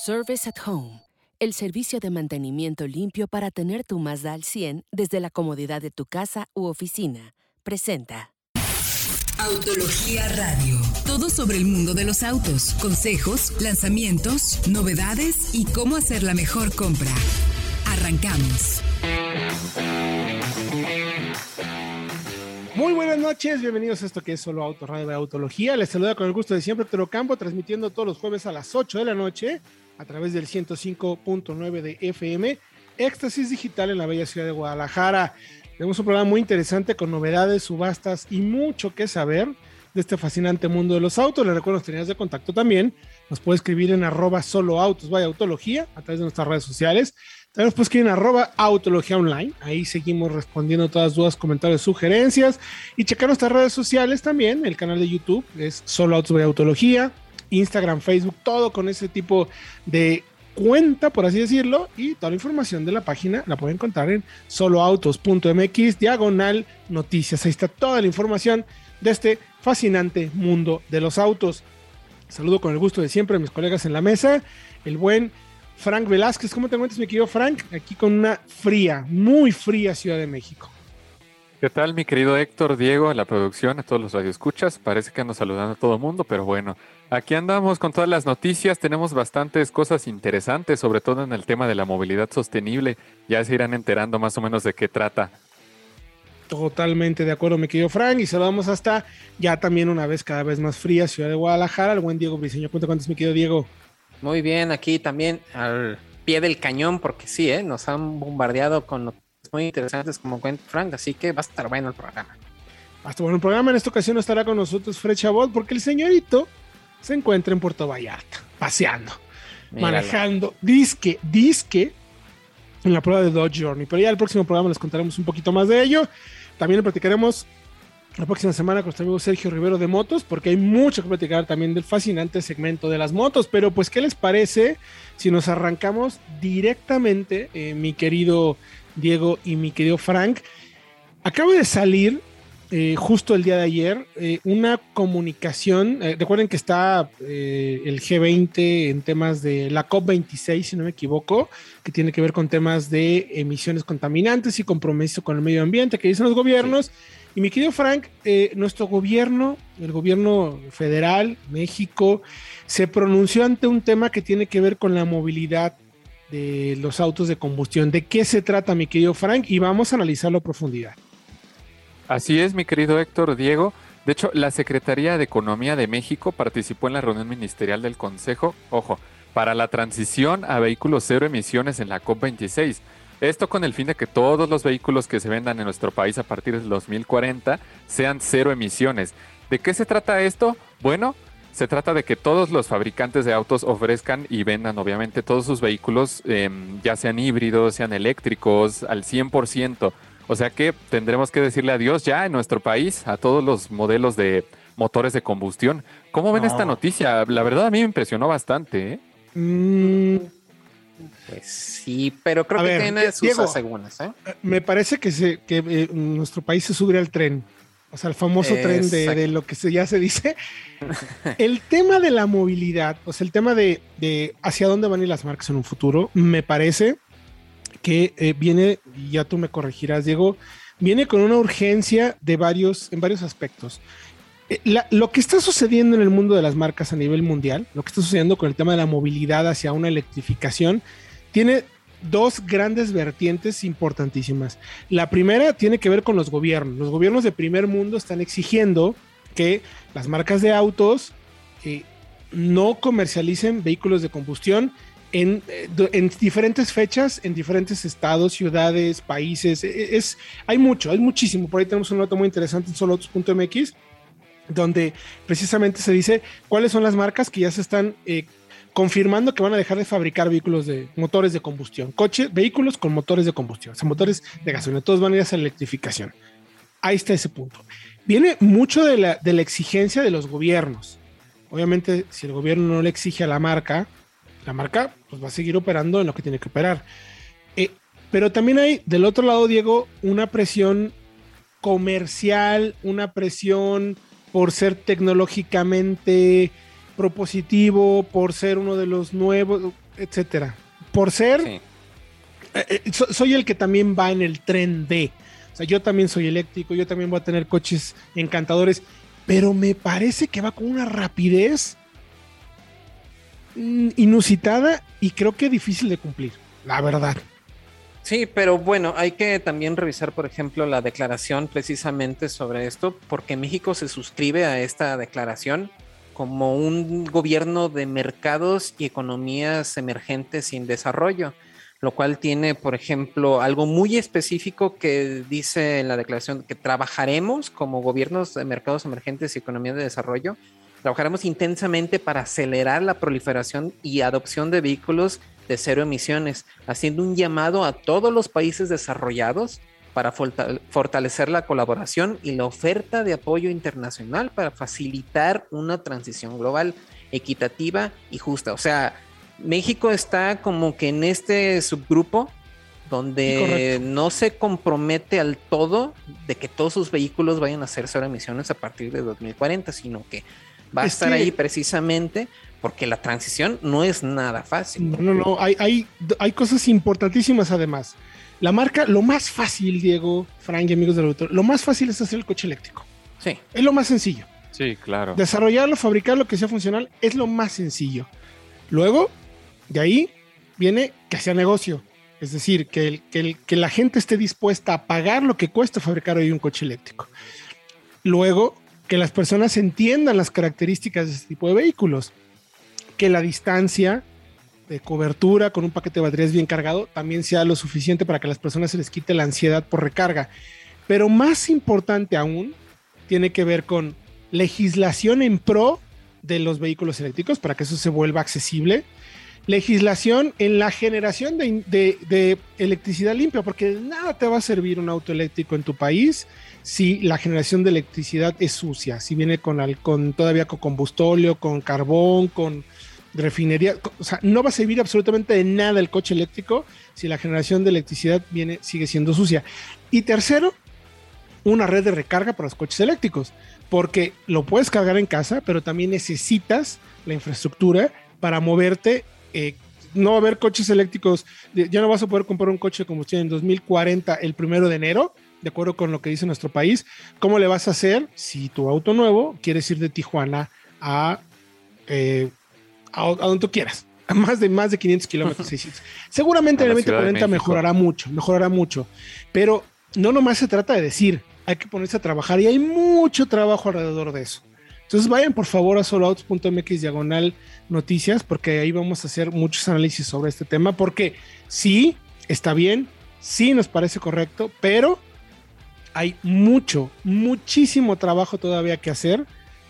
Service at Home, el servicio de mantenimiento limpio para tener tu Mazda al 100 desde la comodidad de tu casa u oficina. Presenta. Autología Radio. Todo sobre el mundo de los autos, consejos, lanzamientos, novedades y cómo hacer la mejor compra. Arrancamos. Muy buenas noches, bienvenidos a esto que es Solo Auto Radio de Autología. Les saluda con el gusto de siempre Héctor Campo, transmitiendo todos los jueves a las 8 de la noche a través del 105.9 de FM, Éxtasis Digital en la bella ciudad de Guadalajara. Tenemos un programa muy interesante con novedades, subastas y mucho que saber de este fascinante mundo de los autos. Les recuerdo las líneas de contacto también. Nos puede escribir en arroba solo autos, vaya autología, a través de nuestras redes sociales. También nos puede escribir en arroba autología online. Ahí seguimos respondiendo todas dudas, comentarios, sugerencias. Y checar nuestras redes sociales también. El canal de YouTube es solo autos, vaya autología. Instagram, Facebook, todo con ese tipo de cuenta, por así decirlo, y toda la información de la página la pueden encontrar en soloautos.mx, diagonal noticias. Ahí está toda la información de este fascinante mundo de los autos. Saludo con el gusto de siempre a mis colegas en la mesa, el buen Frank Velázquez. ¿Cómo te encuentras, mi querido Frank? Aquí con una fría, muy fría Ciudad de México. ¿Qué tal, mi querido Héctor, Diego, a la producción, a todos los radioescuchas? Parece que ando saludando a todo el mundo, pero bueno, aquí andamos con todas las noticias. Tenemos bastantes cosas interesantes, sobre todo en el tema de la movilidad sostenible. Ya se irán enterando más o menos de qué trata. Totalmente de acuerdo, mi querido Frank. Y saludamos hasta ya también una vez cada vez más fría, Ciudad de Guadalajara, el buen Diego Briseño. Cuenta cuántos, mi querido Diego. Muy bien, aquí también al pie del cañón, porque sí, ¿eh? nos han bombardeado con muy interesantes como cuenta Frank, así que va a estar bueno el programa. Va a estar bueno el programa. En esta ocasión no estará con nosotros Fred Chabot porque el señorito se encuentra en Puerto Vallarta, paseando, manejando, disque, disque en la prueba de Dodge Journey. Pero ya el próximo programa les contaremos un poquito más de ello. También le platicaremos la próxima semana con nuestro amigo Sergio Rivero de Motos, porque hay mucho que platicar también del fascinante segmento de las motos. Pero pues, ¿qué les parece si nos arrancamos directamente, eh, mi querido Diego y mi querido Frank. Acaba de salir eh, justo el día de ayer eh, una comunicación. Eh, recuerden que está el G20 en temas de la COP26, si no me equivoco, que tiene que ver con temas de emisiones contaminantes y compromiso con el medio ambiente que dicen los gobiernos. Y mi querido Frank, nuestro gobierno, el gobierno federal, México, se pronunció ante un tema que tiene que ver con la movilidad de los autos de combustión. ¿De qué se trata, mi querido Frank? Y vamos a analizarlo a profundidad. Así es, mi querido Héctor Diego. De hecho, la Secretaría de Economía de México participó en la reunión ministerial del Consejo, ojo, para la transición a vehículos cero emisiones en la COP26. Esto con el fin de que todos los vehículos que se vendan en nuestro país a partir del 2040 sean cero emisiones. ¿De qué se trata esto? Bueno, se trata de que todos los fabricantes de autos ofrezcan y vendan, obviamente, todos sus vehículos, em, ya sean híbridos, sean eléctricos, al 100%. O sea que tendremos que decirle adiós ya en nuestro país a todos los modelos de motores de combustión. ¿Cómo ven esta noticia? La verdad a mí me impresionó bastante. ¿eh? Mm, pues sí, pero creo que tiene sus Diego, ¿eh? Me parece que, se, que eh, nuestro país se sube al tren. O sea, el famoso tren de, lo que ya se dice. el tema de la movilidad, o sea, el tema de, hacia dónde van a ir las marcas en un futuro, me parece que eh, viene, y ya tú me corregirás, Diego, viene con una urgencia de varios, en varios aspectos. Eh, lo que está sucediendo en el mundo de las marcas a nivel mundial, lo que está sucediendo con el tema de la movilidad hacia una electrificación, tiene dos grandes vertientes importantísimas. La primera tiene que ver con los gobiernos. Los gobiernos de primer mundo están exigiendo que las marcas de autos eh, no comercialicen vehículos de combustión en, eh, en, diferentes fechas, en diferentes estados, ciudades, países. E, e, es, hay mucho, hay muchísimo. Por ahí tenemos una nota muy interesante en soloautos.mx donde precisamente se dice cuáles son las marcas que ya se están eh, confirmando que van a dejar de fabricar vehículos de motores de combustión, coches, vehículos con motores de combustión, o sea, motores de gasolina, todos van a ir hacia la electrificación. Ahí está ese punto. Viene mucho de la, de la exigencia de los gobiernos. Obviamente, si el gobierno no le exige a la marca, la marca pues, va a seguir operando en lo que tiene que operar. Eh, pero también hay del otro lado, Diego, una presión comercial, una presión por ser tecnológicamente propositivo, por ser uno de los nuevos. etcétera. Por ser, eh, eh, soy el que también va en el tren de. O sea, yo también soy eléctrico, yo también voy a tener coches encantadores, pero me parece que va con una rapidez mm, inusitada y creo que difícil de cumplir, la verdad. Sí, pero bueno, hay que también revisar, por ejemplo, la declaración precisamente sobre esto, porque México se suscribe a esta declaración como un gobierno de mercados y economías emergentes y en desarrollo, lo cual tiene, por ejemplo, algo muy específico que dice en la declaración que trabajaremos como gobiernos de mercados emergentes y economías de desarrollo, trabajaremos intensamente para acelerar la proliferación y adopción de vehículos de cero emisiones, haciendo un llamado a todos los países desarrollados para fortalecer la colaboración y la oferta de apoyo internacional para facilitar una transición global equitativa y justa. O sea, México está como que en este subgrupo donde no se compromete al todo de que todos sus vehículos vayan a hacer cero emisiones a partir de 2040, sino que va a estar ahí precisamente porque la transición no es nada fácil. No, no, no, hay, hay, hay cosas importantísimas además. La marca, lo más fácil, Diego, Frank y amigos del autor, lo más fácil es hacer el coche eléctrico. Sí. Es lo más sencillo. Sí, claro. Desarrollarlo, fabricarlo, que sea funcional, es lo más sencillo. Luego, de ahí viene que sea negocio. Es decir, que, el, que, el, que la gente esté dispuesta a pagar lo que cuesta fabricar hoy un coche eléctrico. Luego, que las personas entiendan las características de este tipo de vehículos que la distancia de cobertura con un paquete de baterías bien cargado también sea lo suficiente para que a las personas se les quite la ansiedad por recarga. Pero más importante aún, tiene que ver con legislación en pro de los vehículos eléctricos para que eso se vuelva accesible. Legislación en la generación de, electricidad limpia, porque nada te va a servir un auto eléctrico en tu país si la generación de electricidad es sucia, si viene con, con todavía con combustóleo, con carbón, con refinería, o sea, no va a servir absolutamente de nada el coche eléctrico si la generación de electricidad viene, sigue siendo sucia. Y tercero, una red de recarga para los coches eléctricos, porque lo puedes cargar en casa, pero también necesitas la infraestructura para moverte. Eh, no va a haber coches eléctricos, ya no vas a poder comprar un coche de combustión en 2040 el primero de enero, de acuerdo con lo que dice nuestro país. ¿Cómo le vas a hacer si tu auto nuevo quieres ir de Tijuana a eh, a, donde tú quieras, a más de, más de 500 kilómetros. Seguramente el 2040 mejorará mucho, mejorará mucho, pero no nomás se trata de decir, hay que ponerse a trabajar y hay mucho trabajo alrededor de eso. Entonces vayan por favor a soloautos.mx diagonal noticias porque ahí vamos a hacer muchos análisis sobre este tema porque sí, está bien, sí nos parece correcto, pero hay mucho, muchísimo trabajo todavía que hacer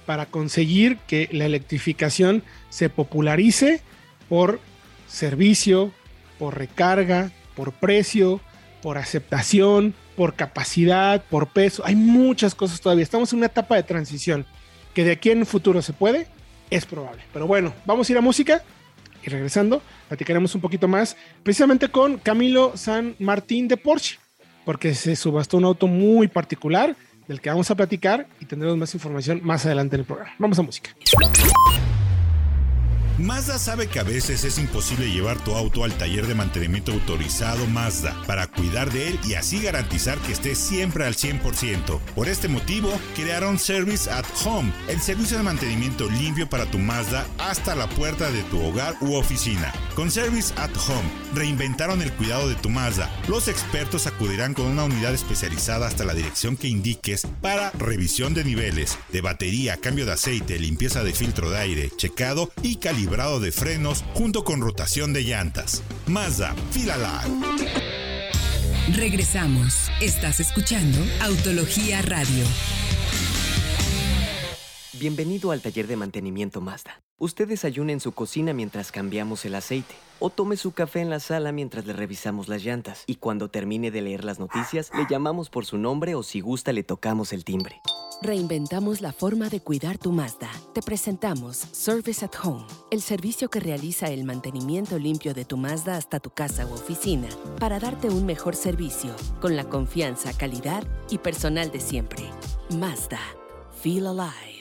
para conseguir que la electrificación se popularice por servicio, por recarga, por precio, por aceptación, por capacidad, por peso. Hay muchas cosas todavía. Estamos en una etapa de transición que de aquí en el futuro se puede, es probable. Pero bueno, vamos a ir a música y regresando platicaremos un poquito más precisamente con Camilo San Martín de Porsche, porque se subastó un auto muy particular del que vamos a platicar y tendremos más información más adelante en el programa. Vamos a música. Mazda sabe que a veces es imposible llevar tu auto al taller de mantenimiento autorizado Mazda para cuidar de él y así garantizar que esté siempre al 100%. Por este motivo, crearon Service at Home, el servicio de mantenimiento limpio para tu Mazda hasta la puerta de tu hogar u oficina. Con Service at Home, reinventaron el cuidado de tu Mazda. Los expertos acudirán con una unidad especializada hasta la dirección que indiques para revisión de niveles, de batería, cambio de aceite, limpieza de filtro de aire, checado y calibración de frenos junto con rotación de llantas. Mazda, Filala. Regresamos. Estás escuchando Autología Radio. Bienvenido al taller de mantenimiento Mazda. Usted desayune en su cocina mientras cambiamos el aceite o tome su café en la sala mientras le revisamos las llantas y cuando termine de leer las noticias le llamamos por su nombre o si gusta le tocamos el timbre. Reinventamos la forma de cuidar tu Mazda. Te presentamos Service at Home, el servicio que realiza el mantenimiento limpio de tu Mazda hasta tu casa u oficina para darte un mejor servicio con la confianza, calidad y personal de siempre. Mazda. Feel alive.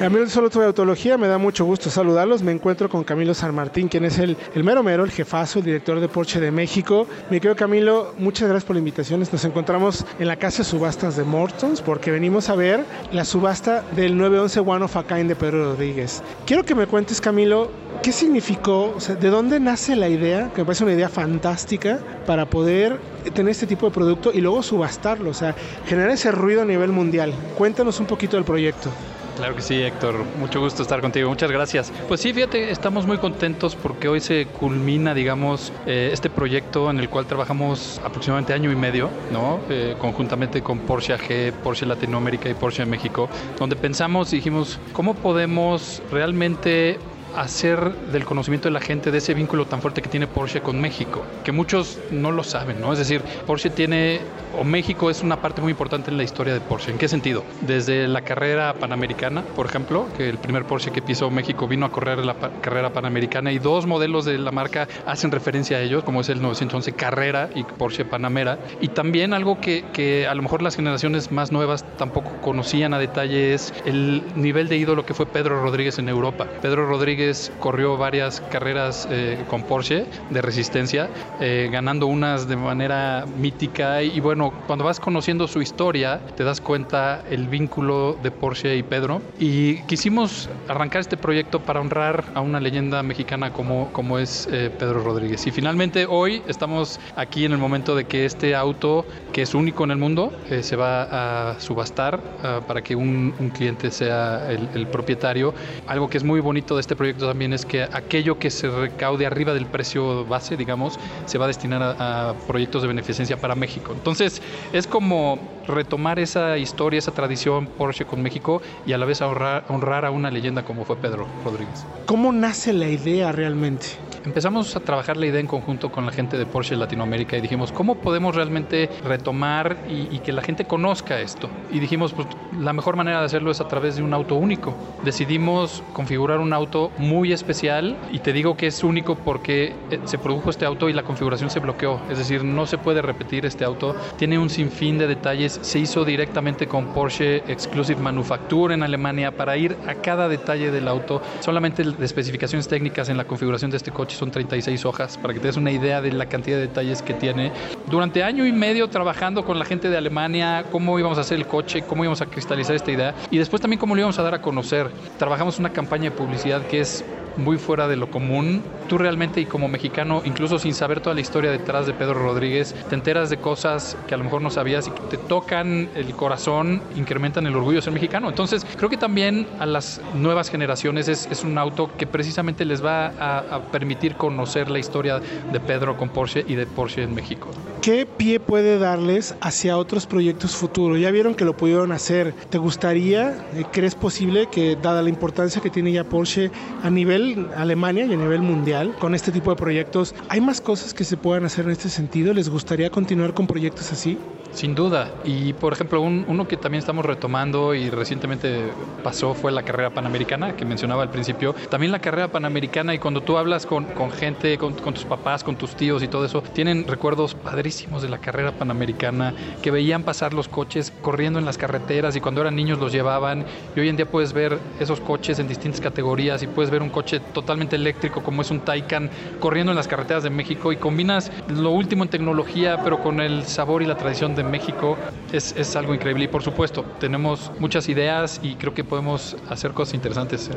Amigos de Solo Tuve Autología, me da mucho gusto saludarlos. Me encuentro con Camilo San Martín, quien es el, el mero mero, el jefazo, el director de Porsche de México. Mi querido Camilo, muchas gracias por la invitación. Nos encontramos en la casa de subastas de Mortons porque venimos a ver la subasta del 911 One of a Kind de Pedro Rodríguez. Quiero que me cuentes, Camilo, ¿qué significó? O sea, ¿de dónde nace la idea? Que me parece una idea fantástica para poder tener este tipo de producto y luego subastarlo, o sea, generar ese ruido a nivel mundial. Cuéntanos un poquito del proyecto. Claro que sí, Héctor. Mucho gusto estar contigo. Muchas gracias. Pues sí, fíjate, estamos muy contentos porque hoy se culmina, digamos, eh, este proyecto en el cual trabajamos aproximadamente año y medio, ¿no? Eh, conjuntamente con Porsche AG, Porsche Latinoamérica y Porsche México, donde pensamos y dijimos, ¿cómo podemos realmente hacer del conocimiento de la gente de ese vínculo tan fuerte que tiene Porsche con México, que muchos no lo saben, ¿no? Es decir, Porsche tiene, o México es una parte muy importante en la historia de Porsche. ¿En qué sentido? Desde la carrera panamericana, por ejemplo, que el primer Porsche que pisó México vino a correr la carrera panamericana y dos modelos de la marca hacen referencia a ellos, como es el 911 Carrera y Porsche Panamera. Y también algo que, que a lo mejor las generaciones más nuevas tampoco conocían a detalle es el nivel de ídolo que fue Pedro Rodríguez en Europa. Pedro Rodríguez corrió varias carreras eh, con Porsche de resistencia, eh, ganando unas de manera mítica y, bueno, cuando vas conociendo su historia te das cuenta el vínculo de Porsche y Pedro y quisimos arrancar este proyecto para honrar a una leyenda mexicana como, como es eh, Pedro Rodríguez. Y finalmente hoy estamos aquí en el momento de que este auto, que es único en el mundo, se va a subastar para que un, cliente sea el, el propietario. Algo que es muy bonito de este proyecto también es que aquello que se recaude arriba del precio base, digamos, se va a destinar a, proyectos de beneficencia para México. Entonces, es como retomar esa historia, esa tradición Porsche con México y a la vez honrar, a una leyenda como fue Pedro Rodríguez. ¿Cómo nace la idea realmente? Empezamos a trabajar la idea en conjunto con la gente de Porsche Latinoamérica y dijimos, ¿cómo podemos realmente retomar y, y que la gente conozca esto? Y dijimos, pues la mejor manera de hacerlo es a través de un auto único. Decidimos configurar un auto muy especial y te digo que es único porque eh, se produjo este auto y la configuración se bloqueó, es decir, no se puede repetir este auto, tiene un sinfín de detalles, se hizo directamente con Porsche Exclusive Manufacture en Alemania para ir a cada detalle del auto, solamente de especificaciones técnicas en la configuración de este coche son 36 hojas, para que te des una idea de la cantidad de detalles que tiene. Durante año y medio trabajando con la gente de Alemania, cómo íbamos a hacer el coche, cómo íbamos a cristalizar esta idea y después también cómo lo íbamos a dar a conocer. Trabajamos una campaña de publicidad que es muy fuera de lo común. Tú realmente y como mexicano, incluso sin saber toda la historia detrás de Pedro Rodríguez, te enteras de cosas que a lo mejor no sabías y que te tocan el corazón, incrementan el orgullo de ser mexicano. Entonces, creo que también a las nuevas generaciones es, un auto que precisamente les va a, a permitir conocer la historia de Pedro con Porsche y de Porsche en México. ¿Qué pie puede darles hacia otros proyectos futuros? Ya vieron que lo pudieron hacer. ¿Te gustaría, eh, crees posible que, dada la importancia que tiene ya Porsche a nivel Alemania y a nivel mundial, con este tipo de proyectos, ¿hay más cosas que se puedan hacer en este sentido? ¿Les gustaría continuar con proyectos así? Sin duda. Y por ejemplo, uno que también estamos retomando y recientemente pasó fue la carrera panamericana que mencionaba al principio. También la carrera panamericana y cuando tú hablas con, con gente, con, con, tus papás, con tus tíos y todo eso, tienen recuerdos padrísimos de la carrera panamericana, que veían pasar los coches corriendo en las carreteras y cuando eran niños los llevaban. Y hoy en día puedes ver esos coches en distintas categorías y puedes ver un coche totalmente eléctrico como es un Taycan corriendo en las carreteras de México y combinas lo último en tecnología pero con el sabor y la tradición de México es, es, algo increíble. Y por supuesto, tenemos muchas ideas y creo que podemos hacer cosas interesantes.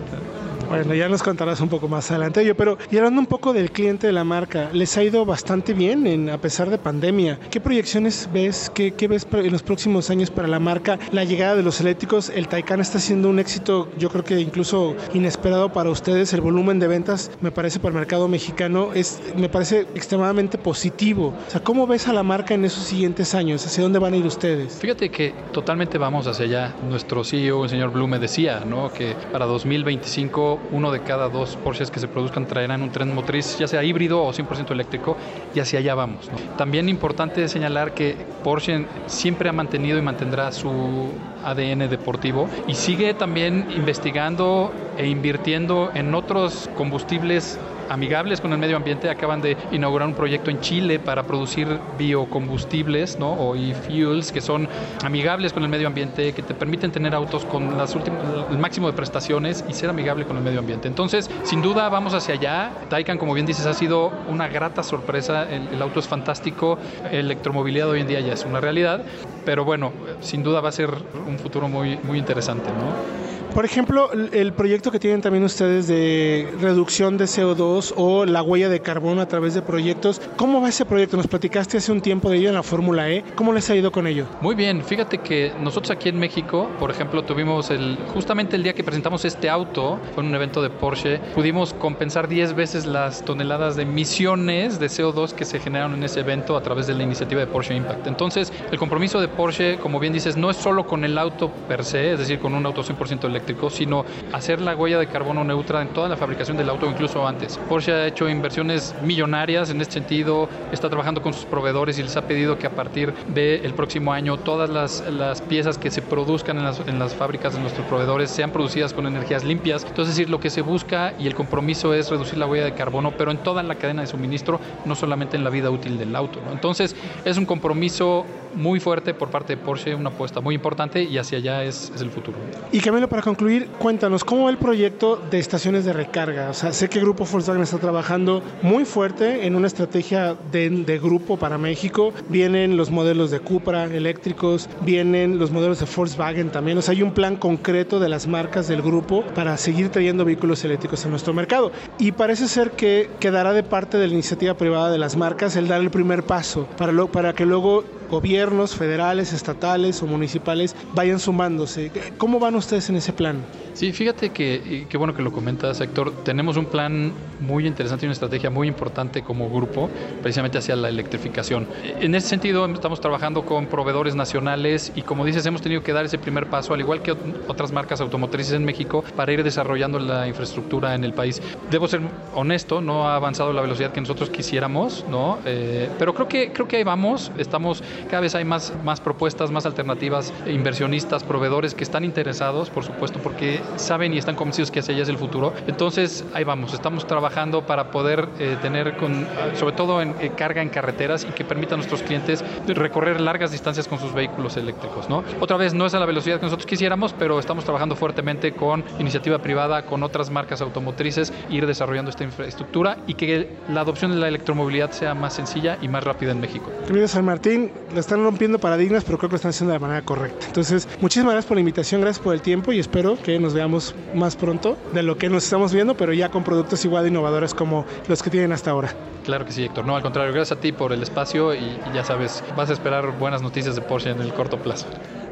Bueno, ya nos contarás un poco más adelante. Yo, pero y hablando un poco del cliente de la marca, les ha ido bastante bien en, a pesar de pandemia. ¿Qué proyecciones ves? ¿Qué, ¿Qué, ves en los próximos años para la marca? La llegada de los eléctricos, el Taycan está siendo un éxito, yo creo que incluso inesperado para ustedes. El volumen de ventas, me parece, para el mercado mexicano es, me parece extremadamente positivo. O sea, ¿cómo ves a la marca en esos siguientes años? ¿Hacia dónde van a ir ustedes? Fíjate que totalmente vamos hacia allá. Nuestro CEO, el señor Blume, decía ¿no? que para 2025 uno de cada dos Porsches que se produzcan traerán un tren motriz, ya sea híbrido o 100% eléctrico, y hacia allá vamos. También importante señalar que Porsche siempre ha mantenido y mantendrá su ADN deportivo y sigue también investigando e invirtiendo en otros combustibles amigables con el medio ambiente. Acaban de inaugurar un proyecto en Chile para producir biocombustibles ¿no? o e-fuels que son amigables con el medio ambiente, que te permiten tener autos con las el máximo de prestaciones y ser amigable con el medio ambiente. Entonces, sin duda, vamos hacia allá. Taycan, como bien dices, ha sido una grata sorpresa. El, el auto es fantástico. Electromovilidad hoy en día ya es una realidad. Pero bueno, sin duda va a ser un futuro muy, muy interesante. ¿no? Por ejemplo, el proyecto que tienen también ustedes de reducción de CO2 o la huella de carbono a través de proyectos, ¿cómo va ese proyecto? Nos platicaste hace un tiempo de ello en la Fórmula E. ¿Cómo les ha ido con ello? Muy bien, fíjate que nosotros aquí en México, por ejemplo, tuvimos el justamente el día que presentamos este auto, fue en un evento de Porsche, pudimos compensar 10 veces las toneladas de emisiones de CO2 que se generaron en ese evento a través de la iniciativa de Porsche Impact. Entonces, el compromiso de Porsche, como bien dices, no es solo con el auto per se, es decir, con un auto 100% eléctrico, sino hacer la huella de carbono neutra en toda la fabricación del auto, incluso antes. Porsche ha hecho inversiones millonarias en este sentido, está trabajando con sus proveedores y les ha pedido que a partir del próximo año todas las, las piezas que se produzcan en las, en las fábricas de nuestros proveedores sean producidas con energías limpias. Entonces, es decir, lo que se busca y el compromiso es reducir la huella de carbono, pero en toda la cadena de suministro, no solamente en la vida útil del auto. Entonces, es un compromiso muy fuerte por parte de Porsche, una apuesta muy importante y hacia allá es, es el futuro. Y Camilo, para concluir, cuéntanos, ¿cómo va el proyecto de estaciones de recarga? O sea, sé que el Grupo Volkswagen está trabajando muy fuerte en una estrategia de, grupo para México. Vienen los modelos de Cupra eléctricos, vienen los modelos de Volkswagen también. O sea, hay un plan concreto de las marcas del grupo para seguir trayendo vehículos eléctricos a nuestro mercado. Y parece ser que quedará de parte de la iniciativa privada de las marcas el dar el primer paso para que luego gobiernos federales, estatales o municipales vayan sumándose. ¿Cómo van ustedes en ese plan? Sí, fíjate que qué bueno que lo comentas, Héctor. Tenemos un plan muy interesante y una estrategia muy importante como grupo, precisamente hacia la electrificación. En ese sentido, estamos trabajando con proveedores nacionales y, como dices, hemos tenido que dar ese primer paso, al igual que otras marcas automotrices en México, para ir desarrollando la infraestructura en el país. Debo ser honesto, no ha avanzado la velocidad que nosotros quisiéramos, ¿no? Eh, pero creo que, creo que ahí vamos. Estamos, cada vez hay más, más propuestas, más alternativas, inversionistas, proveedores que están interesados, por supuesto, porque saben y están convencidos que hacia allá es el futuro. Entonces, ahí vamos, estamos trabajando para poder eh, tener, con, sobre todo en eh, carga en carreteras y que permita a nuestros clientes recorrer largas distancias con sus vehículos eléctricos. ¿no? Otra vez, no es a la velocidad que nosotros quisiéramos, pero estamos trabajando fuertemente con iniciativa privada, con otras marcas automotrices, ir desarrollando esta infraestructura y que la adopción de la electromovilidad sea más sencilla y más rápida en México. Querido San Martín, lo están rompiendo paradigmas, pero creo que lo están haciendo de la manera correcta. Entonces, muchísimas gracias por la invitación, gracias por el tiempo y espero que nos veamos más pronto de lo que nos estamos viendo, pero ya con productos igual de innovadores como los que tienen hasta ahora. Claro que sí, Héctor. No, al contrario, gracias a ti por el espacio y, y ya sabes, vas a esperar buenas noticias de Porsche en el corto plazo.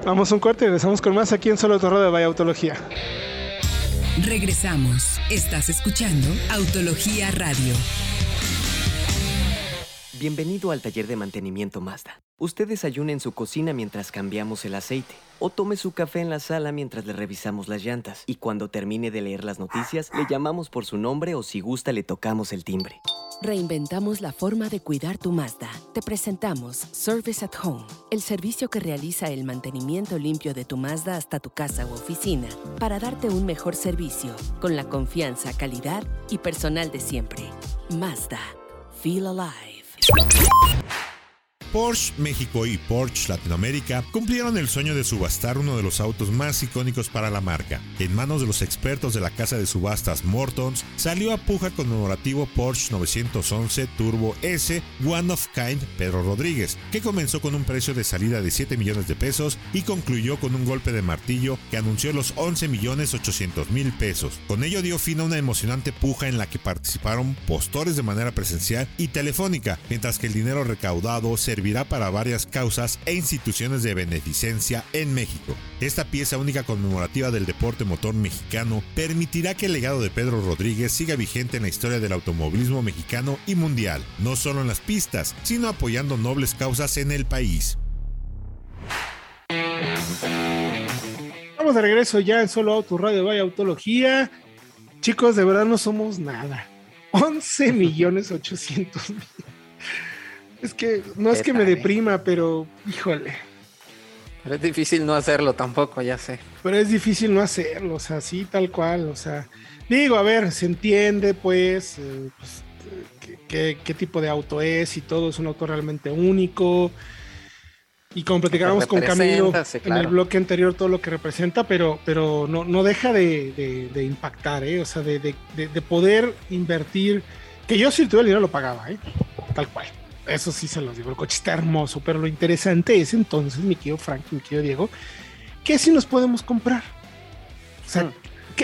Vamos a un corte y regresamos con más aquí en Solo Torro de Vaya Autología. Regresamos. Estás escuchando Autología Radio. Bienvenido al taller de mantenimiento Mazda. Usted desayuna en su cocina mientras cambiamos el aceite. O tome su café en la sala mientras le revisamos las llantas. Y cuando termine de leer las noticias, le llamamos por su nombre o si gusta le tocamos el timbre. Reinventamos la forma de cuidar tu Mazda. Te presentamos Service at Home, el servicio que realiza el mantenimiento limpio de tu Mazda hasta tu casa u oficina para darte un mejor servicio con la confianza, calidad y personal de siempre. Mazda. Feel alive. Porsche México y Porsche Latinoamérica cumplieron el sueño de subastar uno de los autos más icónicos para la marca. En manos de los expertos de la casa de subastas Mortons, salió a puja conmemorativo Porsche 911 Turbo S One of Kind Pedro Rodríguez, que comenzó con un precio de salida de 7 millones de pesos y concluyó con un golpe de martillo que anunció los 11 millones 800 mil pesos. Con ello dio fin a una emocionante puja en la que participaron postores de manera presencial y telefónica, mientras que el dinero recaudado servirá para varias causas e instituciones de beneficencia en México. Esta pieza única conmemorativa del deporte motor mexicano permitirá que el legado de Pedro Rodríguez siga vigente en la historia del automovilismo mexicano y mundial, no solo en las pistas, sino apoyando nobles causas en el país. Vamos de regreso ya en Solo Auto Radio Vaya Autología. Chicos, de verdad no somos nada. 11 millones 800 mil. Es que no es que me deprima, pero híjole. Pero es difícil no hacerlo tampoco, ya sé. Pero es difícil no hacerlo, o sea, sí, tal cual, o sea. Digo, a ver, se entiende, pues, eh, pues qué, qué, tipo de auto es y todo, es un auto realmente único. Y como platicábamos con Camilo en el bloque anterior, todo lo que representa, pero, pero no, no deja de, de, impactar, ¿eh? O sea, de, de, poder invertir. Que yo si tuviera el dinero lo pagaba, ¿eh? Tal cual. Eso sí se los digo. El coche está hermoso, pero lo interesante es entonces, mi querido Frank, mi querido Diego, ¿qué si nos podemos comprar? O sea, hmm.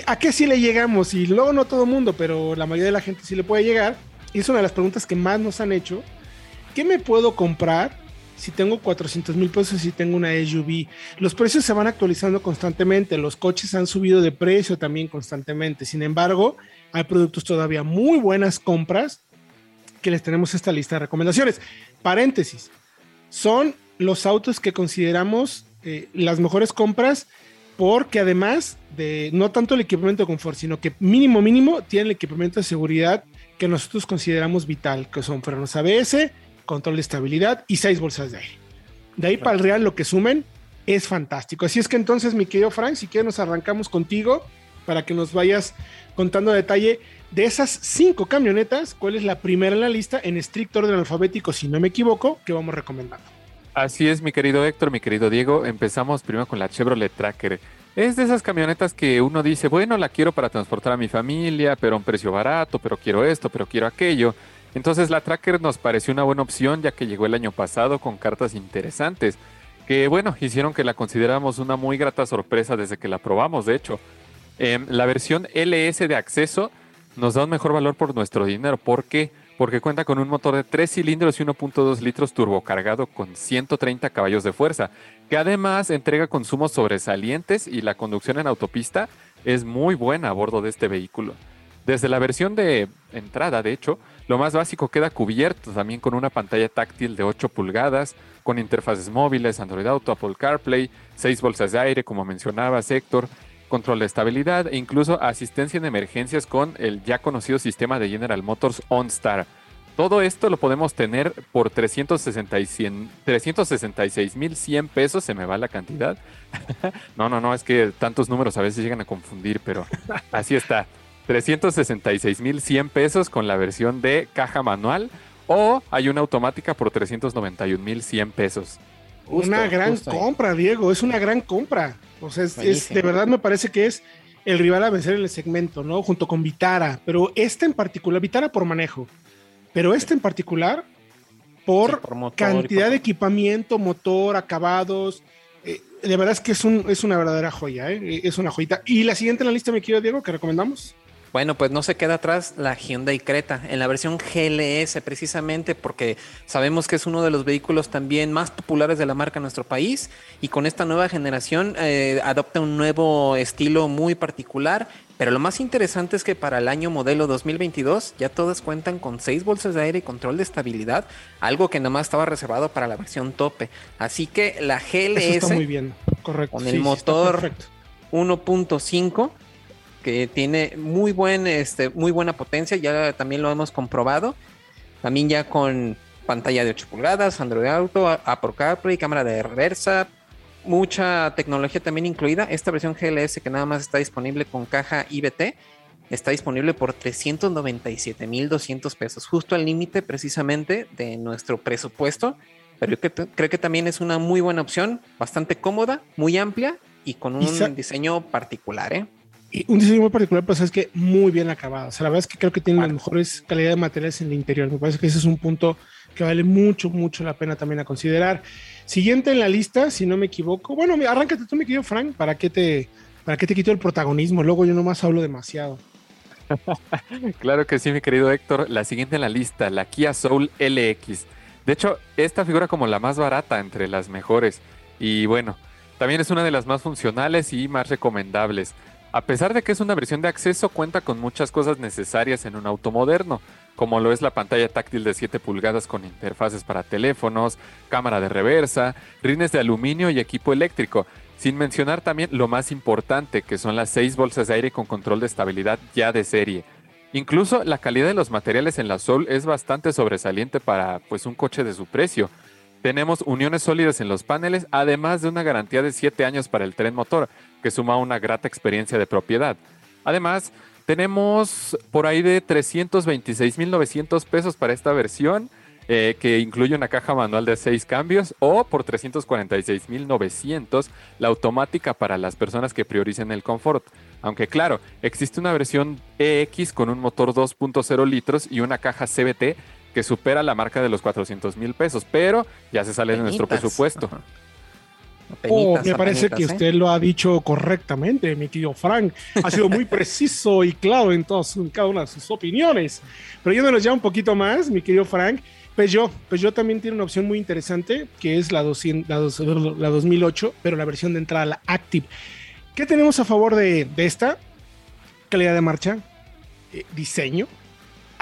¿a qué si le llegamos? Y luego no todo el mundo, pero la mayoría de la gente sí le puede llegar. Y es una de las preguntas que más nos han hecho. ¿Qué me puedo comprar si tengo 400 mil pesos y tengo una SUV. Los precios se van actualizando constantemente, los coches han subido de precio también constantemente. Sin embargo, hay productos todavía muy buenas compras que les tenemos esta lista de recomendaciones. Paréntesis, son los autos que consideramos eh, las mejores compras porque además de no tanto el equipamiento de confort, sino que mínimo mínimo tiene el equipamiento de seguridad que nosotros consideramos vital, que son frenos ABS, control de estabilidad y seis bolsas de aire. De ahí para el Real lo que sumen es fantástico. Así es que entonces, mi querido Frank, si quieres nos arrancamos contigo para que nos vayas contando detalle de esas cinco camionetas, cuál es la primera en la lista en estricto orden alfabético, si no me equivoco, que vamos recomendando. Así es, mi querido Héctor, mi querido Diego. Empezamos primero con la Chevrolet Tracker. Es de esas camionetas que uno dice, bueno, la quiero para transportar a mi familia, pero a un precio barato, pero quiero esto, pero quiero aquello. Entonces la Tracker nos pareció una buena opción ya que llegó el año pasado con cartas interesantes, que bueno, hicieron que la consideráramos una muy grata sorpresa desde que la probamos, de hecho. Em, la versión LS de acceso nos da un mejor valor por nuestro dinero. ¿Por qué? Porque cuenta con un motor de 3 cilindros y 1.2 litros turbocargado con 130 caballos de fuerza, que además entrega consumos sobresalientes y la conducción en autopista es muy buena a bordo de este vehículo. Desde la versión de entrada, de hecho, lo más básico queda cubierto también con una pantalla táctil de 8 pulgadas, con interfaces móviles, Android Auto, Apple CarPlay, 6 bolsas de aire, como mencionaba Héctor, control de estabilidad e incluso asistencia en emergencias con el ya conocido sistema de General Motors OnStar. Todo esto lo podemos tener por 366.100 pesos, se me va la cantidad. no, no, no, es que tantos números a veces llegan a confundir, pero así está. 366.100 pesos con la versión de caja manual o hay una automática por 391.100 pesos. Una gran compra, Diego, es una gran compra. O sea, es, de verdad me parece que es el rival a vencer en el segmento, ¿no? Junto con Vitara, pero este en particular, Vitara por manejo, pero este en particular por, cantidad de equipamiento, motor, acabados. Eh, de verdad es que es, un, es una verdadera joya, ¿eh? es una joyita. Y la siguiente en la lista, me quiero, Diego, que recomendamos. Bueno, pues no se queda atrás la Hyundai Creta en la versión GLS precisamente porque sabemos que es uno de los vehículos también más populares de la marca en nuestro país y con esta nueva generación eh, adopta un nuevo estilo muy particular. Pero lo más interesante es que para el año modelo 2022 ya todas cuentan con seis bolsas de aire y control de estabilidad, algo que nada más estaba reservado para la versión tope. Así que la GLS está muy bien, correcto. Con el motor 1.5 que tiene muy, buen, este, muy buena potencia, ya también lo hemos comprobado. También ya con pantalla de 8 pulgadas, Android Auto, Apple CarPlay, cámara de reversa, mucha tecnología también incluida. Esta versión GLS que nada más está disponible con caja IBT está disponible por 397.200 pesos, justo al límite precisamente de nuestro presupuesto. Pero yo creo que también es una muy buena opción, bastante cómoda, muy amplia y con un diseño particular. ¿eh? Y un diseño muy particular, pues es que muy bien acabado. O sea, la verdad es que creo que tiene las mejores calidad de materiales en el interior. Me parece que ese es un punto que vale mucho, mucho la pena también a considerar. Siguiente en la lista, si no me equivoco. Bueno, arráncate tú, mi querido Frank, ¿para qué te, para qué te quito el protagonismo? Luego yo nomás hablo demasiado. claro que sí, mi querido Héctor. La siguiente en la lista, la Kia Soul LX. De hecho, esta figura como la más barata entre las mejores. Y bueno, también es una de las más funcionales y más recomendables. A pesar de que es una versión de acceso, cuenta con muchas cosas necesarias en un auto moderno, como lo es la pantalla táctil de 7 pulgadas con interfaces para teléfonos, cámara de reversa, rines de aluminio y equipo eléctrico, sin mencionar también lo más importante, que son las 6 bolsas de aire con control de estabilidad ya de serie. Incluso la calidad de los materiales en la Soul es bastante sobresaliente para pues un coche de su precio. Tenemos uniones sólidas en los paneles, además de una garantía de 7 años para el tren motor, que suma una grata experiencia de propiedad. Además, tenemos por ahí de 326.900 pesos para esta versión, eh, que incluye una caja manual de 6 cambios, o por 346.900 la automática para las personas que prioricen el confort. Aunque claro, existe una versión EX con un motor 2.0 litros y una caja CBT que supera la marca de los 400 mil pesos, pero ya se sale de nuestro presupuesto. Oh, me parece que ¿eh? usted lo ha dicho correctamente, mi tío Frank. Ha sido muy preciso y claro en, todas, cada una de sus opiniones. Pero yéndonos ya un poquito más, mi querido Frank, Peugeot, Peugeot también tiene una opción muy interesante, que es la, 200, la, 2008, pero la versión de entrada, la Active. ¿Qué tenemos a favor de, esta? Calidad de marcha, eh, diseño,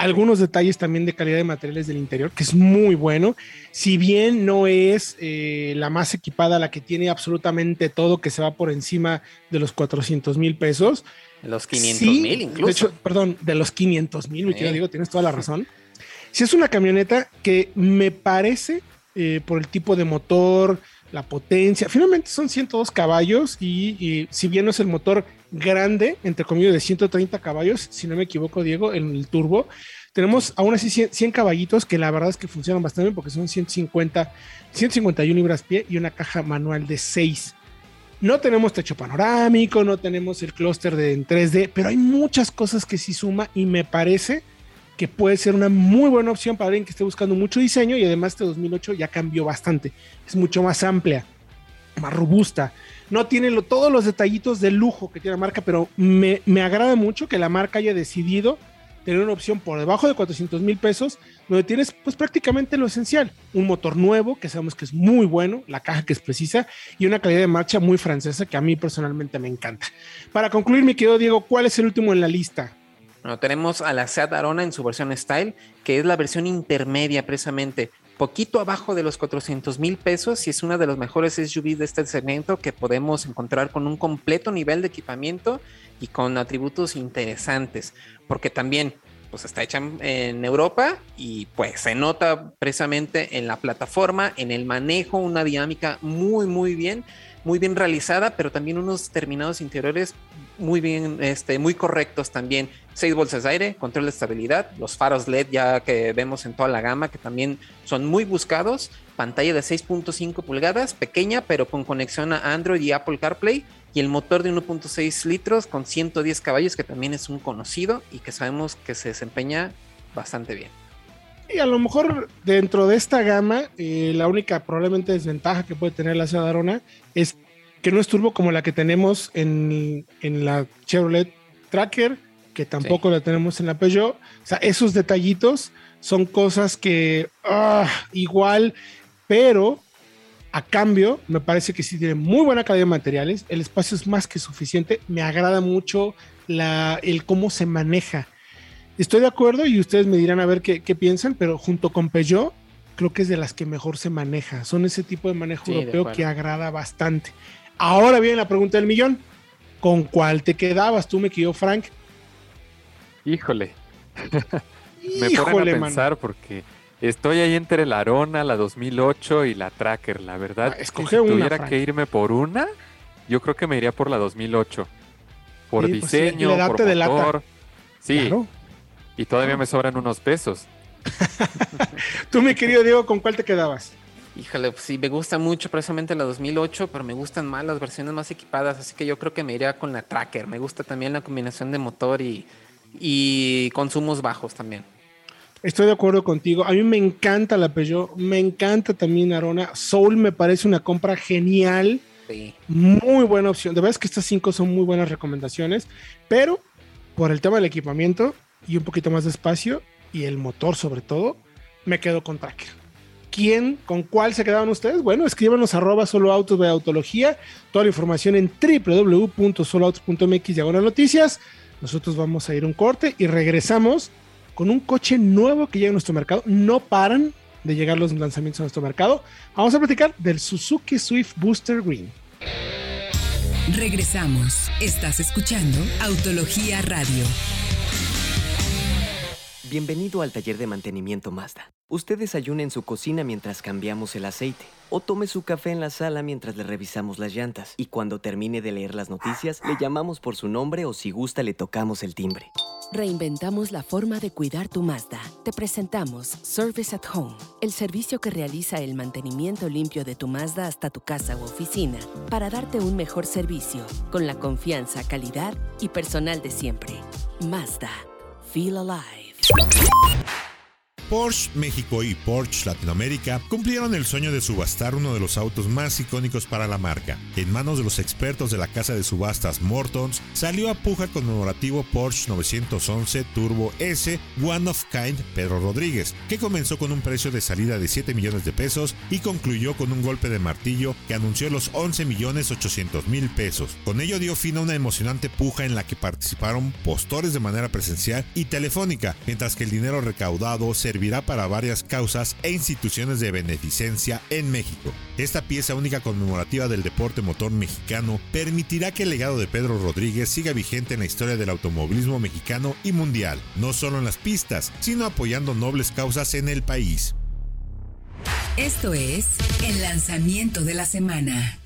algunos detalles también de calidad de materiales del interior, que es muy bueno. Si bien no es eh, la más equipada, la que tiene absolutamente todo, que se va por encima de los 400 mil pesos. Los 500 mil incluso. De hecho, perdón, de los 500 mil, mi querido digo, tienes toda la razón. Si es una camioneta que me parece, eh, por el tipo de motor, la potencia, finalmente son 102 caballos y, y si bien no es el motor grande, entre comillas, de 130 caballos, si no me equivoco, Diego, en el turbo. Tenemos aún así 100, caballitos que la verdad es que funcionan bastante bien porque son 150, 151 libras pie y una caja manual de 6. No tenemos techo panorámico, no tenemos el clúster en 3D, pero hay muchas cosas que sí suma y me parece que puede ser una muy buena opción para alguien que esté buscando mucho diseño y además este 2008 ya cambió bastante, es mucho más amplia, más robusta, no tiene todos los detallitos de lujo que tiene la marca, pero me, agrada mucho que la marca haya decidido tener una opción por debajo de 400 mil pesos, donde tienes pues prácticamente lo esencial, un motor nuevo que sabemos que es muy bueno, la caja que es precisa y una calidad de marcha muy francesa que a mí personalmente me encanta. Para concluir, mi querido Diego, ¿cuál es el último en la lista? Bueno, tenemos a la Seat Arona en su versión Style, que es la versión intermedia precisamente poquito abajo de los 400 mil pesos y es una de los mejores SUVs de este segmento que podemos encontrar con un completo nivel de equipamiento y con atributos interesantes, porque también pues está hecha en Europa y pues se nota precisamente en la plataforma, en el manejo, una dinámica muy muy bien, muy bien realizada, pero también unos terminados interiores muy bien, este, muy correctos también. Seis bolsas de aire, control de estabilidad, los faros LED ya que vemos en toda la gama que también son muy buscados, pantalla de 6.5 pulgadas, pequeña pero con conexión a Android y Apple CarPlay y el motor de 1.6 litros con 110 caballos que también es un conocido y que sabemos que se desempeña bastante bien. Y a lo mejor dentro de esta gama, eh, la única probablemente desventaja que puede tener la Seat Arona es que no es turbo como la que tenemos en, la Chevrolet Tracker, que tampoco la tenemos en la Peugeot. O sea, esos detallitos son cosas que ah, igual, pero a cambio me parece que sí tiene muy buena calidad de materiales, el espacio es más que suficiente, me agrada mucho la, el cómo se maneja. Estoy de acuerdo y ustedes me dirán a ver qué, piensan, pero junto con Peugeot creo que es de las que mejor se maneja. Son ese tipo de manejo europeo que agrada bastante. Ahora viene la pregunta del millón. ¿Con cuál te quedabas tú, me quedó Frank? Híjole. me ponen a pensar porque estoy ahí entre la Arona, la 2008 y la Tracker. La verdad, ah, escoge si tuviera que irme por una, yo creo que me iría por la 2008. Por pues diseño, por motor. Sí. Y todavía me sobran unos pesos. tú, mi querido Diego, ¿con cuál te quedabas? Híjole, pues sí, me gusta mucho precisamente la 2008, pero me gustan más las versiones más equipadas, así que yo creo que me iría con la Tracker. Me gusta también la combinación de motor y, y consumos bajos también. Estoy de acuerdo contigo. A mí me encanta la Peugeot, me encanta también Arona. Soul me parece una compra genial. Sí. Muy buena opción. De verdad es que estas cinco son muy buenas recomendaciones, pero por el tema del equipamiento y un poquito más de espacio y el motor sobre todo, me quedo con Tracker. ¿Quién, con cuál se quedaban ustedes? Bueno, escríbanos arroba solo autos de autología, toda la información en www.soloautos.mx diagonal noticias. Nosotros vamos a ir un corte y regresamos con un coche nuevo que llega a nuestro mercado. No paran de llegar los lanzamientos a nuestro mercado. Vamos a platicar del Suzuki Swift Booster Green. Regresamos. Estás escuchando Autología Radio. Bienvenido al taller de mantenimiento Mazda. Usted desayuna en su cocina mientras cambiamos el aceite. O tome su café en la sala mientras le revisamos las llantas. Y cuando termine de leer las noticias, le llamamos por su nombre o si gusta le tocamos el timbre. Reinventamos la forma de cuidar tu Mazda. Te presentamos Service at Home, el servicio que realiza el mantenimiento limpio de tu Mazda hasta tu casa u oficina para darte un mejor servicio con la confianza, calidad y personal de siempre. Mazda. Feel alive. Porsche México y Porsche Latinoamérica cumplieron el sueño de subastar uno de los autos más icónicos para la marca. En manos de los expertos de la casa de subastas Mortons, salió a puja conmemorativo Porsche 911 Turbo S One of Kind Pedro Rodríguez, que comenzó con un precio de salida de 7 millones de pesos y concluyó con un golpe de martillo que anunció los 11 millones 800 mil pesos. Con ello dio fin a una emocionante puja en la que participaron postores de manera presencial y telefónica, mientras que el dinero recaudado servirá servirá para varias causas e instituciones de beneficencia en México. Esta pieza única conmemorativa del deporte motor mexicano permitirá que el legado de Pedro Rodríguez siga vigente en la historia del automovilismo mexicano y mundial, no solo en las pistas, sino apoyando nobles causas en el país. Esto es el lanzamiento de la semana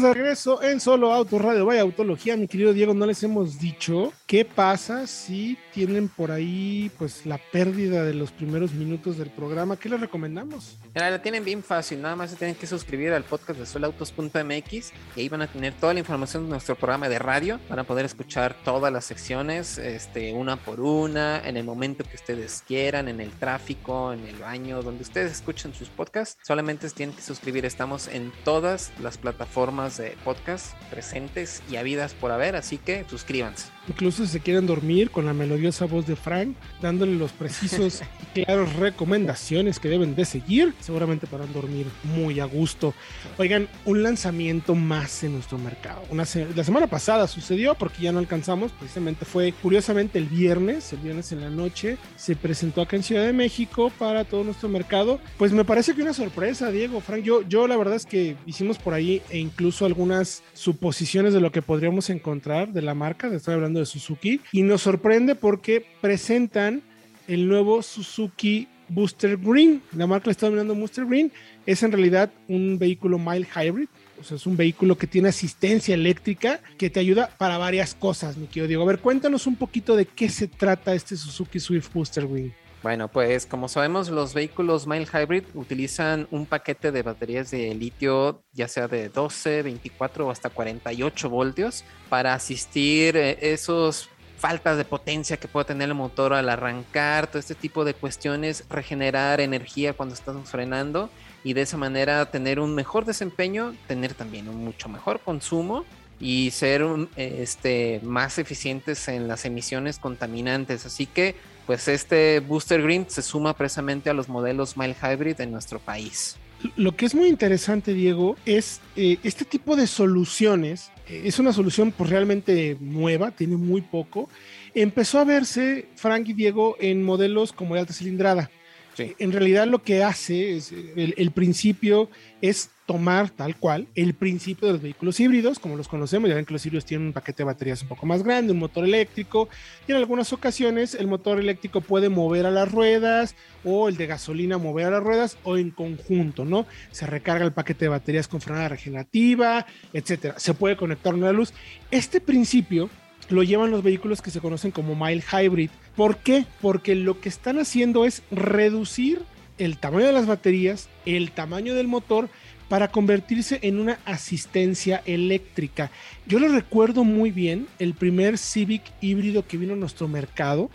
de regreso en Solo Auto Radio Vaya Autología. Mi querido Diego, no les hemos dicho qué pasa si tienen por ahí pues la pérdida de los primeros minutos del programa. ¿Qué les recomendamos? Mira, la tienen bien fácil. Nada más se tienen que suscribir al podcast de soloautos.mx y ahí van a tener toda la información de nuestro programa de radio. Van a poder escuchar todas las secciones, este, una por una, en el momento que ustedes quieran, en el tráfico, en el baño, donde ustedes escuchen sus podcasts. Solamente tienen que suscribir. Estamos en todas las plataformas de podcast presentes y habidas por haber, así que suscríbanse. Incluso si se quieren dormir con la melodiosa voz de Frank, dándole los precisos y claros recomendaciones que deben de seguir, seguramente podrán dormir muy a gusto. Oigan, un lanzamiento más en nuestro mercado. Una la semana pasada sucedió porque ya no alcanzamos, precisamente fue curiosamente el viernes, el viernes en la noche, se presentó acá en Ciudad de México para todo nuestro mercado. Pues me parece que una sorpresa, Diego, Frank. Yo, yo la verdad es que hicimos por ahí e incluso algunas suposiciones de lo que podríamos encontrar de la marca, estoy hablando de Suzuki, y nos sorprende porque presentan el nuevo Suzuki Booster Green. La marca le está denominando Booster Green. Es en realidad un vehículo mild hybrid. O sea, es un vehículo que tiene asistencia eléctrica que te ayuda para varias cosas, mi querido Diego. A ver, cuéntanos un poquito de qué se trata este Suzuki Swift Booster Green. Bueno, pues como sabemos, los vehículos mild hybrid utilizan un paquete de baterías de litio, ya sea de 12, 24 o hasta 48 voltios, para asistir eh, esos faltas de potencia que puede tener el motor al arrancar, todo este tipo de cuestiones, regenerar energía cuando estamos frenando y de esa manera tener un mejor desempeño, tener también un mucho mejor consumo y ser este, más eficientes en las emisiones contaminantes. Así que pues este Booster Green se suma precisamente a los modelos Mile Hybrid en nuestro país. Lo que es muy interesante, Diego, es eh, este tipo de soluciones. Eh, es una solución pues, realmente nueva, tiene muy poco. Empezó a verse, Frank y Diego, en modelos como de alta cilindrada. En realidad lo que hace es, el, principio es tomar tal cual el principio de los vehículos híbridos, como los conocemos, ya ven que los híbridos tienen un paquete de baterías un poco más grande, un motor eléctrico, y en algunas ocasiones el motor eléctrico puede mover a las ruedas, o el de gasolina mover a las ruedas, o en conjunto, ¿no? Se recarga el paquete de baterías con frenada regenerativa, etcétera. Se puede conectar una luz. Este principio lo llevan los vehículos que se conocen como mild hybrid. ¿Por qué? Porque lo que están haciendo es reducir el tamaño de las baterías, el tamaño del motor, para convertirse en una asistencia eléctrica. Yo lo recuerdo muy bien, el primer Civic híbrido que vino a nuestro mercado,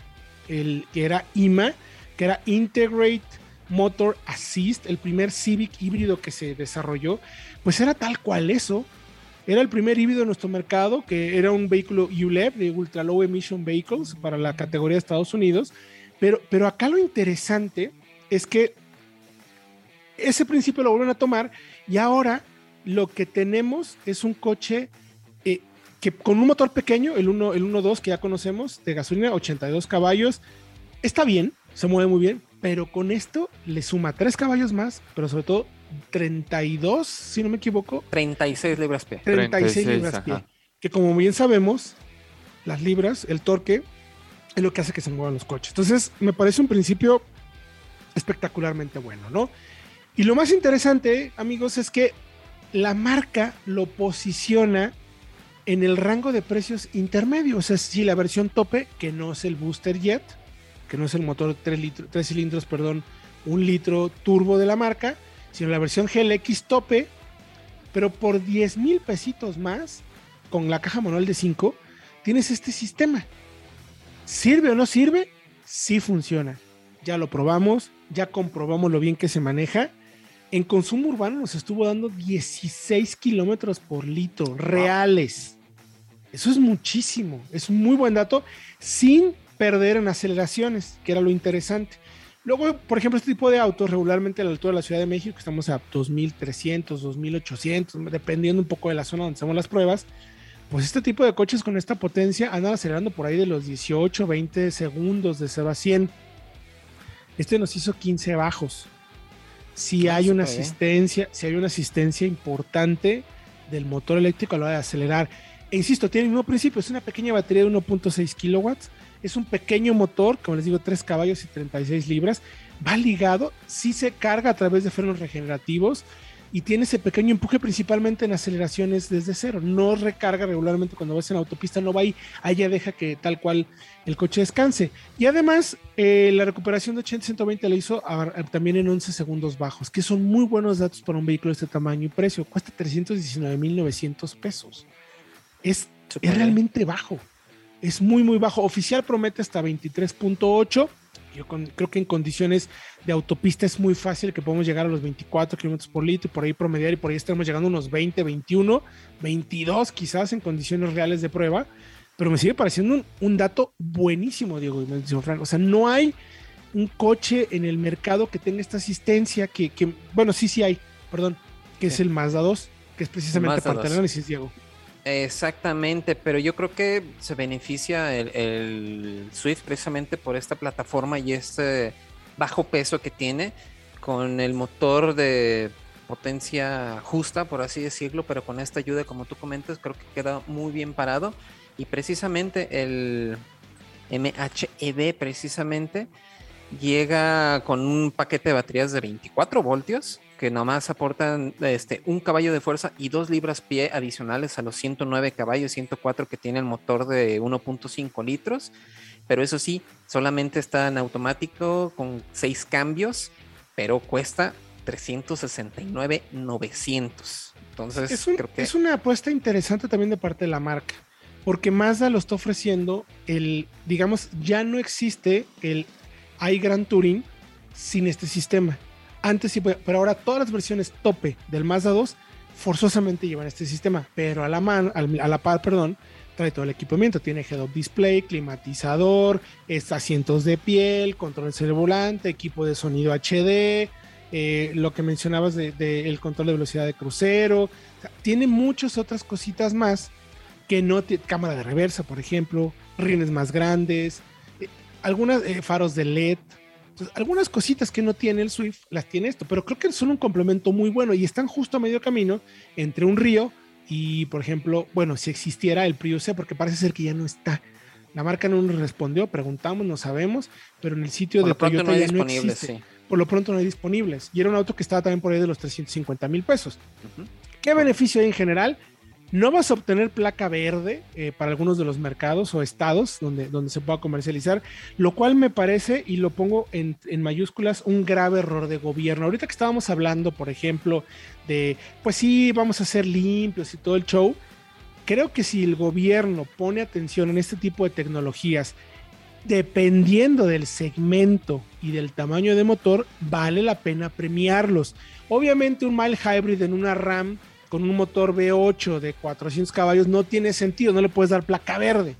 el que era IMA, que era Integrate Motor Assist, el primer Civic híbrido que se desarrolló, pues era tal cual eso. Era el primer híbrido de nuestro mercado, que era un vehículo ULEV, de Ultra Low Emission Vehicles, para la categoría de Estados Unidos. Pero, pero acá lo interesante es que ese principio lo vuelven a tomar y ahora lo que tenemos es un coche eh, que con un motor pequeño, el 1.2 el que ya conocemos, de gasolina, 82 caballos, está bien, se mueve muy bien, pero con esto le suma 3 caballos más, pero sobre todo 32, si no me equivoco. 36 libras pie. 36, libras pie. Que como bien sabemos, las libras, el torque, es lo que hace que se muevan los coches. Entonces, me parece un principio espectacularmente bueno, ¿no? Y lo más interesante, amigos, es que la marca lo posiciona en el rango de precios intermedio. O sea, si la versión tope, que no es el Booster Jet, que no es el motor 3, litros, 3 cilindros, perdón, un litro turbo de la marca, sino la versión GLX tope, pero por 10 mil pesitos más, con la caja manual de 5, tienes este sistema. ¿Sirve o no sirve? Sí funciona. Ya lo probamos, ya comprobamos lo bien que se maneja en consumo urbano nos estuvo dando 16 kilómetros por litro reales. Eso es muchísimo, es un muy buen dato, sin perder en aceleraciones, que era lo interesante. Luego, por ejemplo, este tipo de autos, regularmente a la altura de la Ciudad de México, estamos a 2300, 2800, dependiendo un poco de la zona donde hacemos las pruebas, pues este tipo de coches con esta potencia andan acelerando por ahí de los 18, 20 segundos de 0 a 100. Este nos hizo 15 bajos si hay una asistencia, si hay una asistencia importante del motor eléctrico a la hora de acelerar. E insisto, tiene el mismo principio, es una pequeña batería de 1.6 kilowatts, es un pequeño motor, como les digo, 3 caballos y 36 libras, va ligado, sí se carga a través de frenos regenerativos, y tiene ese pequeño empuje principalmente en aceleraciones desde cero. No recarga regularmente cuando vas en autopista, no va ahí, ya deja que tal cual el coche descanse. Y además, eh, la recuperación de 80-120 la hizo también en 11 segundos bajos, que son muy buenos datos para un vehículo de este tamaño y precio. Cuesta 319.900 pesos. Es, es realmente bajo. Es muy, muy bajo. Oficial promete hasta 23.8 yo creo que en condiciones de autopista es muy fácil que podamos llegar a los 24 kilómetros por litro y por ahí promediar y por ahí estamos llegando a unos 20, 21, 22 quizás en condiciones reales de prueba. Pero me sigue pareciendo un, dato buenísimo, Diego Frank. O sea, no hay un coche en el mercado que tenga esta asistencia que, bueno, sí, sí hay, perdón, que es el Mazda 2, que es precisamente para el análisis, Diego. Exactamente, pero yo creo que se beneficia el, Swift precisamente por esta plataforma y este bajo peso que tiene con el motor de potencia justa, por así decirlo, pero con esta ayuda, como tú comentas, creo que queda muy bien parado. Y precisamente el MHEV, precisamente, llega con un paquete de baterías de 24 voltios que nomás aportan este, un caballo de fuerza y dos libras pie adicionales a los 109 caballos, 104 que tiene el motor de 1.5 litros. Pero eso sí, solamente está en automático con seis cambios, pero cuesta 369,900. Entonces, es, creo que... es una apuesta interesante también de parte de la marca, porque Mazda lo está ofreciendo el, digamos, ya no existe el iGrand Touring sin este sistema antes sí, pero ahora todas las versiones tope del Mazda 2 forzosamente llevan este sistema, pero a la, mano, a la par, perdón, trae todo el equipamiento. Tiene head-up display, climatizador, asientos de piel, control del volante, equipo de sonido HD, eh, lo que mencionabas del de, el control de velocidad de crucero. tiene muchas otras cositas más que no tiene cámara de reversa, por ejemplo, rines más grandes, algunas eh, faros de LED algunas cositas que no tiene el Swift las tiene esto, pero creo que son un complemento muy bueno y están justo a medio camino entre un río y, por ejemplo, bueno, si existiera el Prius C, porque parece ser que ya no está. La marca no nos respondió, preguntamos, no sabemos, pero en el sitio de Toyota ya no existe. Por lo pronto no hay disponibles. Y era un auto que estaba también por ahí de los 350 mil pesos. ¿Qué beneficio hay en general? No vas a obtener placa verde eh, para algunos de los mercados o estados donde, donde se pueda comercializar, lo cual me parece, y lo pongo en, mayúsculas, un grave error de gobierno. Ahorita que estábamos hablando, por ejemplo, de, pues sí, vamos a ser limpios y todo el show, creo que si el gobierno pone atención en este tipo de tecnologías, dependiendo del segmento y del tamaño de motor, vale la pena premiarlos. Obviamente un mild hybrid en una RAM con un motor V8 de 400 caballos no tiene sentido, no le puedes dar placa verde,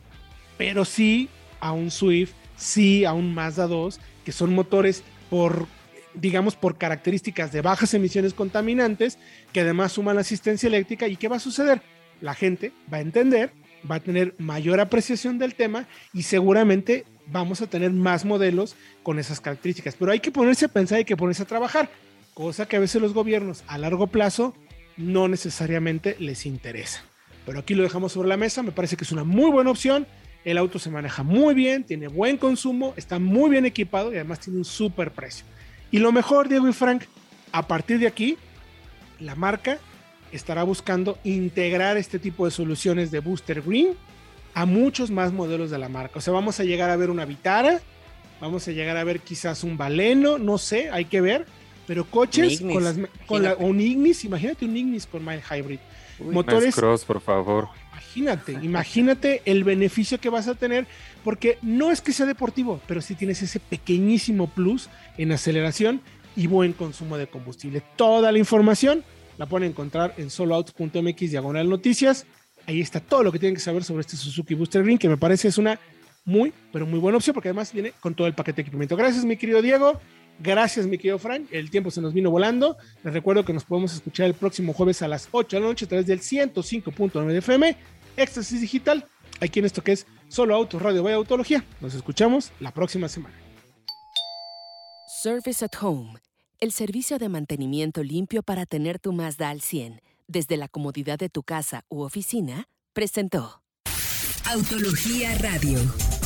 pero sí a un Swift, sí a un Mazda 2, que son motores por, digamos, por características de bajas emisiones contaminantes, que además suman asistencia eléctrica. ¿Y qué va a suceder? La gente va a entender, va a tener mayor apreciación del tema y seguramente vamos a tener más modelos con esas características. Pero hay que ponerse a pensar, hay que ponerse a trabajar, cosa que a veces los gobiernos a largo plazo no necesariamente les interesa. Pero aquí lo dejamos sobre la mesa, me parece que es una muy buena opción. El auto se maneja muy bien, tiene buen consumo, está muy bien equipado y además tiene un súper precio. Y lo mejor, Diego y Frank, a partir de aquí, la marca estará buscando integrar este tipo de soluciones de Booster Green a muchos más modelos de la marca. O sea, vamos a llegar a ver una Vitara, vamos a llegar a ver quizás un Baleno, no sé, hay que ver, pero coches con las con un Ignis, imagínate un Ignis con Mild Hybrid. motores cross, por favor. Imagínate, imagínate el beneficio que vas a tener, porque no es que sea deportivo, pero sí tienes ese pequeñísimo plus en aceleración y buen consumo de combustible. Toda la información la pueden encontrar en soloautos.mx diagonal noticias. Ahí está todo lo que tienen que saber sobre este Suzuki Booster Green, que me parece es una muy, pero muy buena opción, porque además viene con todo el paquete de equipamiento. Gracias, mi querido Diego. Gracias, mi querido Frank. El tiempo se nos vino volando. Les recuerdo que nos podemos escuchar el próximo jueves a las 8 de la noche a través del 105.9 de FM, Éxtasis Digital, aquí en esto que es Solo Autos Radio Vaya Autología. Nos escuchamos la próxima semana. Service at Home el servicio de mantenimiento limpio para tener tu Mazda al 100 desde la comodidad de tu casa u oficina, presentó. Autología Radio.